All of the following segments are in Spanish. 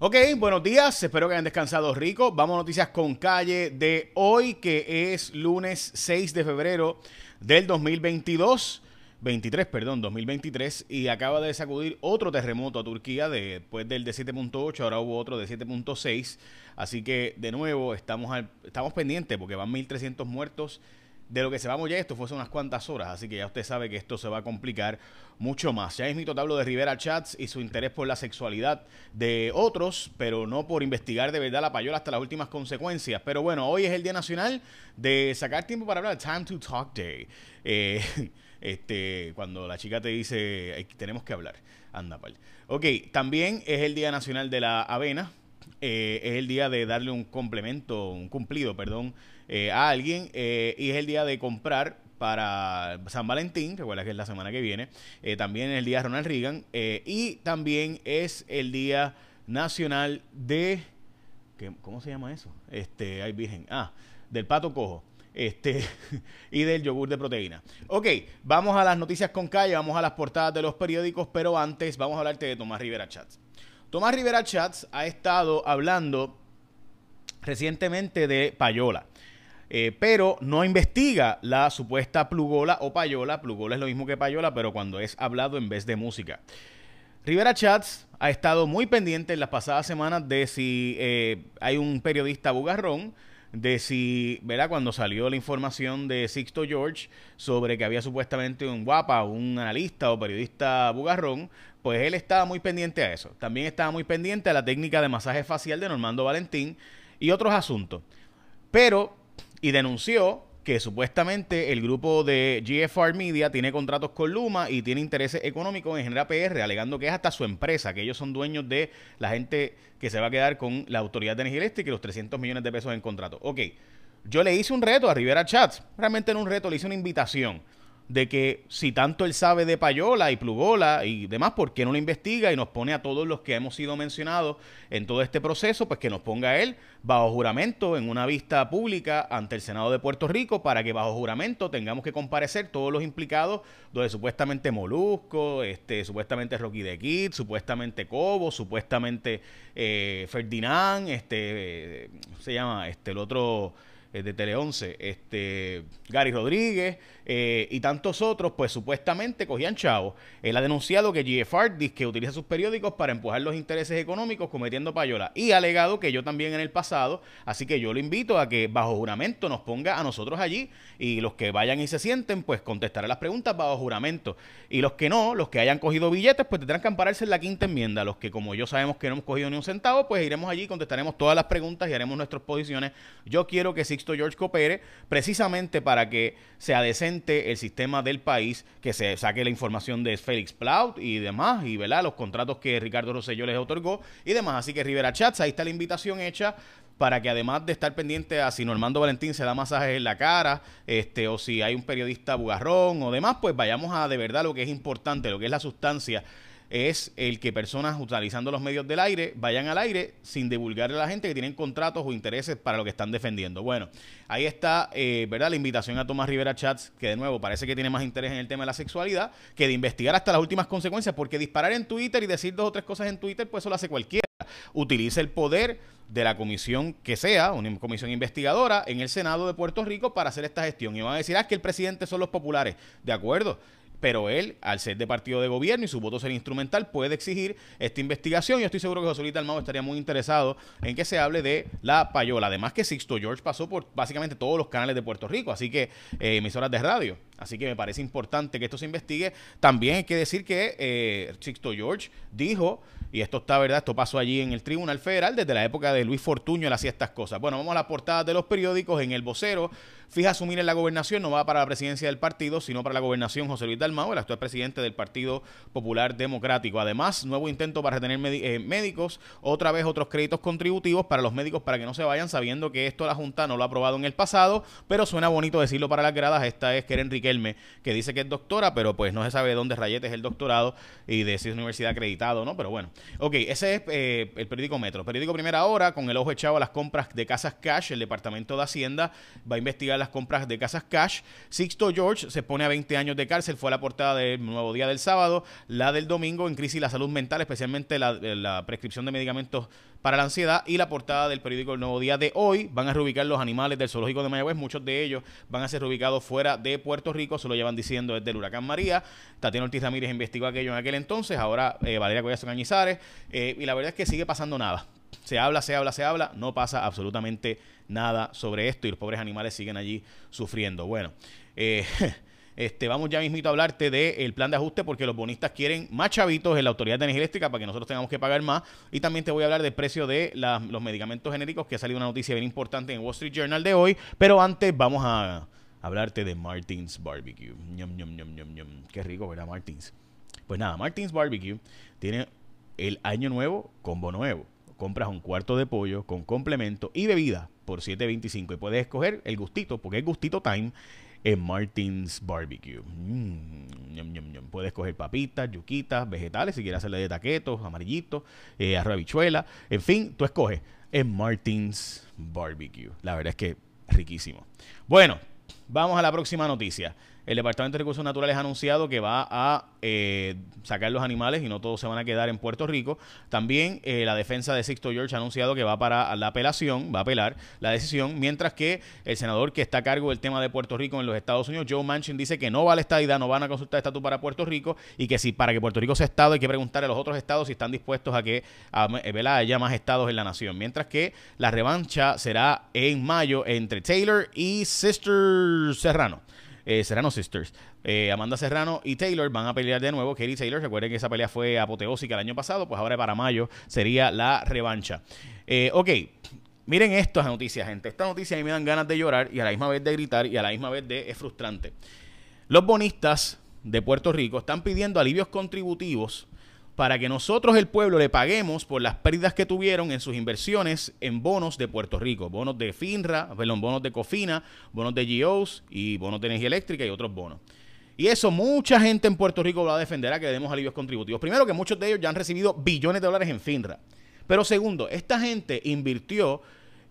Ok, buenos días, espero que hayan descansado rico. Vamos a noticias con calle de hoy, que es lunes 6 de febrero del 2022. 23, perdón, 2023, y acaba de sacudir otro terremoto a Turquía después del de 7.8, ahora hubo otro de 7.6, así que de nuevo estamos, estamos pendientes porque van 1.300 muertos de lo que se vamos ya esto fue hace unas cuantas horas, así que ya usted sabe que esto se va a complicar mucho más. Ya es mi hablo de Rivera Chats y su interés por la sexualidad de otros, pero no por investigar de verdad la payola hasta las últimas consecuencias. Pero bueno, hoy es el Día Nacional de sacar tiempo para hablar, Time to Talk Day. Eh, este, cuando la chica te dice, tenemos que hablar, anda, pal. Ok, también es el Día Nacional de la Avena, eh, es el día de darle un complemento, un cumplido, perdón, eh, a alguien eh, y es el día de comprar para San Valentín, recuerda que es la semana que viene, también es el día de Ronald Reagan y también es el día nacional de... ¿Cómo se llama eso? Este, ay virgen, ah, del pato cojo este, y del yogur de proteína. Ok, vamos a las noticias con calle, vamos a las portadas de los periódicos, pero antes vamos a hablarte de Tomás Rivera Chats. Tomás Rivera Chats ha estado hablando recientemente de payola. Eh, pero no investiga la supuesta plugola o payola. Plugola es lo mismo que payola, pero cuando es hablado en vez de música. Rivera Chats ha estado muy pendiente en las pasadas semanas de si eh, hay un periodista bugarrón de si, ¿verdad? Cuando salió la información de Sixto George sobre que había supuestamente un guapa, un analista o periodista bugarrón, pues él estaba muy pendiente a eso. También estaba muy pendiente a la técnica de masaje facial de Normando Valentín y otros asuntos. Pero, y denunció que supuestamente el grupo de GFR Media tiene contratos con Luma y tiene intereses económicos en Genera PR, alegando que es hasta su empresa, que ellos son dueños de la gente que se va a quedar con la Autoridad de Energía Eléctrica y los 300 millones de pesos en contrato. Ok, yo le hice un reto a Rivera Chats, realmente no un reto, le hice una invitación de que si tanto él sabe de payola y plugola y demás, ¿por qué no lo investiga y nos pone a todos los que hemos sido mencionados en todo este proceso? Pues que nos ponga él bajo juramento en una vista pública ante el Senado de Puerto Rico para que bajo juramento tengamos que comparecer todos los implicados, donde supuestamente Molusco, este, supuestamente Rocky de Kid, supuestamente Cobo, supuestamente eh, Ferdinand, este, se llama? Este, el otro eh, de Tele 11, este, Gary Rodríguez eh, y tantos otros, pues supuestamente cogían chavos. Él ha denunciado que GFR que utiliza sus periódicos para empujar los intereses económicos cometiendo payola y ha alegado que yo también en el pasado, así que yo lo invito a que bajo juramento nos ponga a nosotros allí y los que vayan y se sienten, pues contestaré las preguntas bajo juramento. Y los que no, los que hayan cogido billetes, pues tendrán que ampararse en la quinta enmienda. Los que como yo sabemos que no hemos cogido ni un centavo, pues iremos allí, contestaremos todas las preguntas y haremos nuestras posiciones. Yo quiero que George coopere precisamente para que sea decente el sistema del país, que se saque la información de Félix Plaut y demás, y ¿verdad? los contratos que Ricardo Rosselló les otorgó y demás. Así que Rivera Chats, ahí está la invitación hecha para que además de estar pendiente a si Normando Valentín se da masajes en la cara, este, o si hay un periodista bugarrón o demás, pues vayamos a de verdad lo que es importante, lo que es la sustancia es el que personas utilizando los medios del aire vayan al aire sin divulgarle a la gente que tienen contratos o intereses para lo que están defendiendo. Bueno, ahí está, eh, ¿verdad? La invitación a Tomás Rivera Chats, que de nuevo parece que tiene más interés en el tema de la sexualidad que de investigar hasta las últimas consecuencias, porque disparar en Twitter y decir dos o tres cosas en Twitter, pues eso lo hace cualquiera. Utilice el poder de la comisión que sea, una comisión investigadora en el Senado de Puerto Rico para hacer esta gestión. Y van a decir, ah, que el presidente son los populares. De acuerdo, pero él, al ser de partido de gobierno y su voto ser instrumental, puede exigir esta investigación. Y estoy seguro que José Luis Dalmau estaría muy interesado en que se hable de la payola. Además que Sixto George pasó por básicamente todos los canales de Puerto Rico, así que eh, emisoras de radio. Así que me parece importante que esto se investigue. También hay que decir que eh, Sixto George dijo y esto está, ¿verdad? Esto pasó allí en el Tribunal Federal desde la época de Luis Fortuño, él hacía estas cosas. Bueno, vamos a las portadas de los periódicos. En el vocero, fija asumir en la gobernación, no va para la presidencia del partido, sino para la gobernación José Luis Dalmau, el actual presidente del Partido Popular Democrático. Además, nuevo intento para retener eh, médicos, otra vez otros créditos contributivos para los médicos para que no se vayan, sabiendo que esto la Junta no lo ha aprobado en el pasado, pero suena bonito decirlo para las gradas. Esta es que Enrique Que dice que es doctora, pero pues no se sabe de dónde rayete es el doctorado y de si es universidad acreditado, ¿no? Pero bueno. Ok, ese es eh, el periódico Metro. Periódico Primera Hora, con el ojo echado a las compras de casas cash, el Departamento de Hacienda va a investigar las compras de casas cash. Sixto George se pone a 20 años de cárcel, fue la portada del Nuevo Día del sábado, la del domingo en crisis la salud mental, especialmente la, la prescripción de medicamentos para la ansiedad y la portada del periódico El Nuevo Día de hoy van a reubicar los animales del zoológico de Mayagüez, muchos de ellos van a ser reubicados fuera de Puerto Rico, se lo llevan diciendo desde el huracán María, Tatiana Ortiz Ramírez investigó aquello en aquel entonces, ahora eh, Valeria Collazo Cañizares, eh, y la verdad es que sigue pasando nada. Se habla, se habla, se habla, no pasa absolutamente nada sobre esto y los pobres animales siguen allí sufriendo. Bueno, eh, Este, vamos ya mismito a hablarte del plan de ajuste porque los bonistas quieren más chavitos en la Autoridad de Energía Eléctrica para que nosotros tengamos que pagar más. Y también te voy a hablar del precio de los medicamentos genéricos, que ha salido una noticia bien importante en Wall Street Journal de hoy. Pero antes vamos a hablarte de Martins Barbecue. Qué rico, ¿verdad, Martins? Pues nada, Martins Barbecue tiene el año nuevo combo nuevo. Compras un cuarto de pollo con complemento y bebida por 7.25 y puedes escoger el gustito, porque es gustito time en Martins Barbecue. Mm, Puedes coger papitas, yuquitas, vegetales, si quieres hacerle de taquetos, amarillitos, eh, arroz habichuela, en fin, tú escoges en Martins Barbecue. La verdad es que riquísimo. Bueno, vamos a la próxima noticia el Departamento de Recursos Naturales ha anunciado que va a eh, sacar los animales y no todos se van a quedar en Puerto Rico. También eh, la defensa de Sixto George ha anunciado que va para la apelación, va a apelar la decisión, mientras que el senador que está a cargo del tema de Puerto Rico en los Estados Unidos, Joe Manchin, dice que no va a la estadidad, no van a consultar estatus para Puerto Rico y que si para que Puerto Rico sea estado hay que preguntar a los otros estados si están dispuestos a que eh, haya más estados en la nación. Mientras que la revancha será en mayo entre Taylor y Sister Serrano eh, Serrano Sisters. Eh, Amanda Serrano y Taylor van a pelear de nuevo. Katie Taylor, recuerden que esa pelea fue apoteósica el año pasado, pues ahora para mayo sería la revancha. Eh, ok, miren estas noticias, gente. Estas noticias a mí me dan ganas de llorar y a la misma vez de gritar y a la misma vez de es frustrante. Los bonistas de Puerto Rico están pidiendo alivios contributivos para que nosotros, el pueblo, le paguemos por las pérdidas que tuvieron en sus inversiones en bonos de Puerto Rico, bonos de FINRA, perdón, bonos de COFINA, bonos de GOs y bonos de energía eléctrica y otros bonos. Y eso mucha gente en Puerto Rico va a defender a que demos alivios contributivos. Primero que muchos de ellos ya han recibido billones de dólares en FINRA. Pero segundo, esta gente invirtió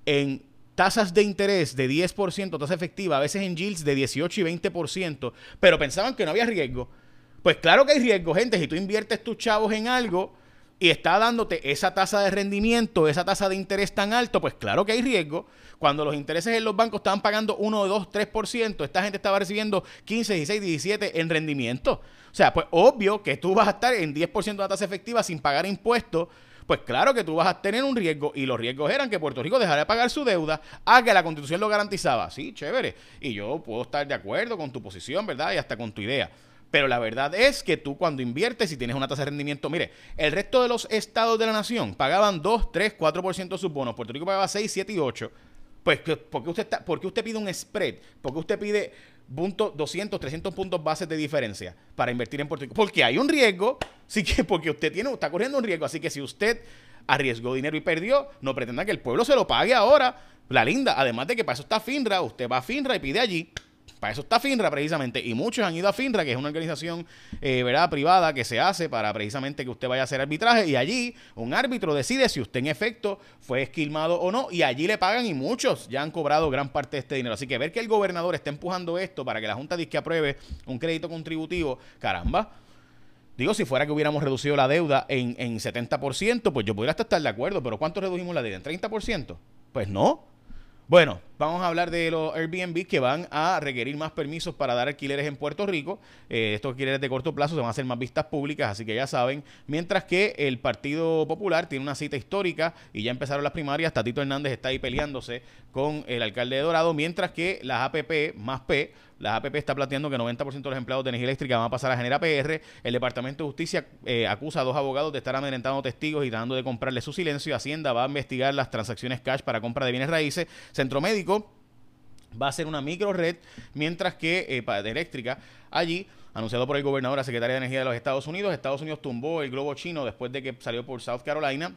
en tasas de interés de 10%, tasa efectiva, a veces en yields de 18 y 20%, pero pensaban que no había riesgo. Pues claro que hay riesgo, gente. Si tú inviertes tus chavos en algo y está dándote esa tasa de rendimiento, esa tasa de interés tan alto, pues claro que hay riesgo. Cuando los intereses en los bancos estaban pagando 1, 2, 3%, esta gente estaba recibiendo 15, 16, 17 en rendimiento. O sea, pues obvio que tú vas a estar en 10% de la tasa efectiva sin pagar impuestos pues claro que tú vas a tener un riesgo y los riesgos eran que Puerto Rico dejara de pagar su deuda a que la constitución lo garantizaba. Sí, chévere. Y yo puedo estar de acuerdo con tu posición, ¿verdad? Y hasta con tu idea. Pero la verdad es que tú cuando inviertes y tienes una tasa de rendimiento, mire, el resto de los estados de la nación pagaban 2, 3, 4% de sus bonos. Puerto Rico pagaba 6, 7 y 8. Pues, ¿por qué usted, está, ¿por usted pide un spread? ¿Por qué usted pide punto 200, 300 puntos bases de diferencia para invertir en Puerto Rico? Porque hay un riesgo, sí que porque usted tiene, está corriendo un riesgo. Así que si usted arriesgó dinero y perdió, no pretenda que el pueblo se lo pague ahora. La linda, además de que para eso está FINRA, usted va a FINRA y pide allí. Para eso está FINRA precisamente. Y muchos han ido a FINRA, que es una organización eh, ¿verdad? privada que se hace para precisamente que usted vaya a hacer arbitraje. Y allí un árbitro decide si usted en efecto fue esquilmado o no. Y allí le pagan y muchos ya han cobrado gran parte de este dinero. Así que ver que el gobernador está empujando esto para que la Junta disque apruebe un crédito contributivo, caramba. Digo, si fuera que hubiéramos reducido la deuda en, en 70%, pues yo podría hasta estar de acuerdo. Pero ¿cuánto redujimos la deuda? ¿En 30%? Pues no. Bueno, vamos a hablar de los Airbnb que van a requerir más permisos para dar alquileres en Puerto Rico. Eh, estos alquileres de corto plazo se van a hacer más vistas públicas, así que ya saben. Mientras que el Partido Popular tiene una cita histórica y ya empezaron las primarias. Tatito Hernández está ahí peleándose con el alcalde de Dorado, mientras que las APP más P la APP está planteando que 90% de los empleados de energía eléctrica van a pasar a Genera PR. El Departamento de Justicia eh, acusa a dos abogados de estar amedrentando testigos y tratando de comprarle su silencio. Hacienda va a investigar las transacciones cash para compra de bienes raíces. Centro Médico va a ser una micro red, mientras que eh, de eléctrica allí anunciado por el gobernador, secretaria de Energía de los Estados Unidos. Estados Unidos tumbó el globo chino después de que salió por South Carolina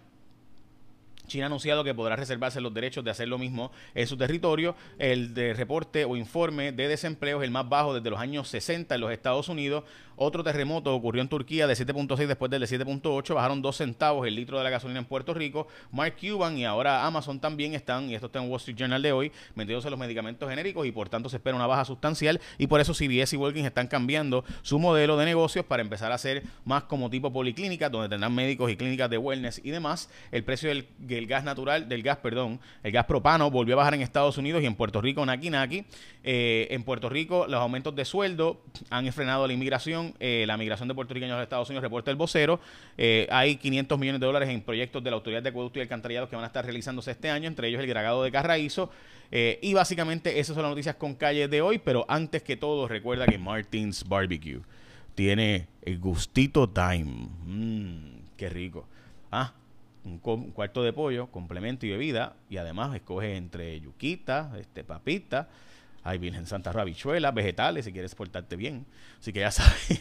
China ha anunciado que podrá reservarse los derechos de hacer lo mismo en su territorio. El de reporte o informe de desempleo es el más bajo desde los años 60 en los Estados Unidos. Otro terremoto ocurrió en Turquía de 7.6 después del de 7.8. Bajaron dos centavos el litro de la gasolina en Puerto Rico. Mark Cuban y ahora Amazon también están, y esto está en Wall Street Journal de hoy, metiéndose los medicamentos genéricos y por tanto se espera una baja sustancial. Y por eso CBS y Walgreens están cambiando su modelo de negocios para empezar a hacer más como tipo policlínica, donde tendrán médicos y clínicas de wellness y demás. El precio del, del gas natural, del gas, perdón, el gas propano volvió a bajar en Estados Unidos y en Puerto Rico, naki naki. Eh, en Puerto Rico, los aumentos de sueldo han frenado la inmigración. Eh, la migración de puertorriqueños a los Estados Unidos, reporta el vocero. Eh, hay 500 millones de dólares en proyectos de la Autoridad de Acueducto y Alcantarillado que van a estar realizándose este año, entre ellos el gragado de Carraízo. y básicamente esas son las noticias con calle de hoy, pero antes que todo recuerda que Martins Barbecue tiene el gustito time. Mmm, qué rico. Ah, un, cuarto de pollo, complemento y bebida, y además escoge entre yuquita, este, papita, hay Virgen Santa Rabichuela, vegetales, si quieres portarte bien. Así que ya sabes.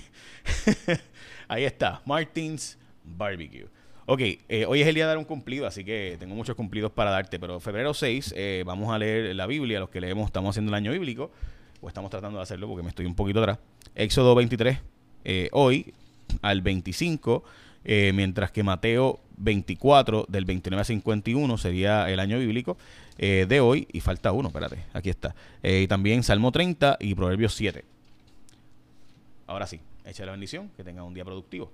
Ahí está, Martins Barbecue. Ok, eh, hoy es el día de dar un cumplido, así que tengo muchos cumplidos para darte, pero febrero 6 eh, vamos a leer la Biblia, los que leemos estamos haciendo el año bíblico, o estamos tratando de hacerlo porque me estoy un poquito atrás. Éxodo 23, eh, hoy al 25 eh, mientras que Mateo 24 del 29 a 51 sería el año bíblico eh, de hoy y falta uno, espérate, aquí está. Eh, y también Salmo 30 y Proverbios 7. Ahora sí, echa la bendición, que tenga un día productivo.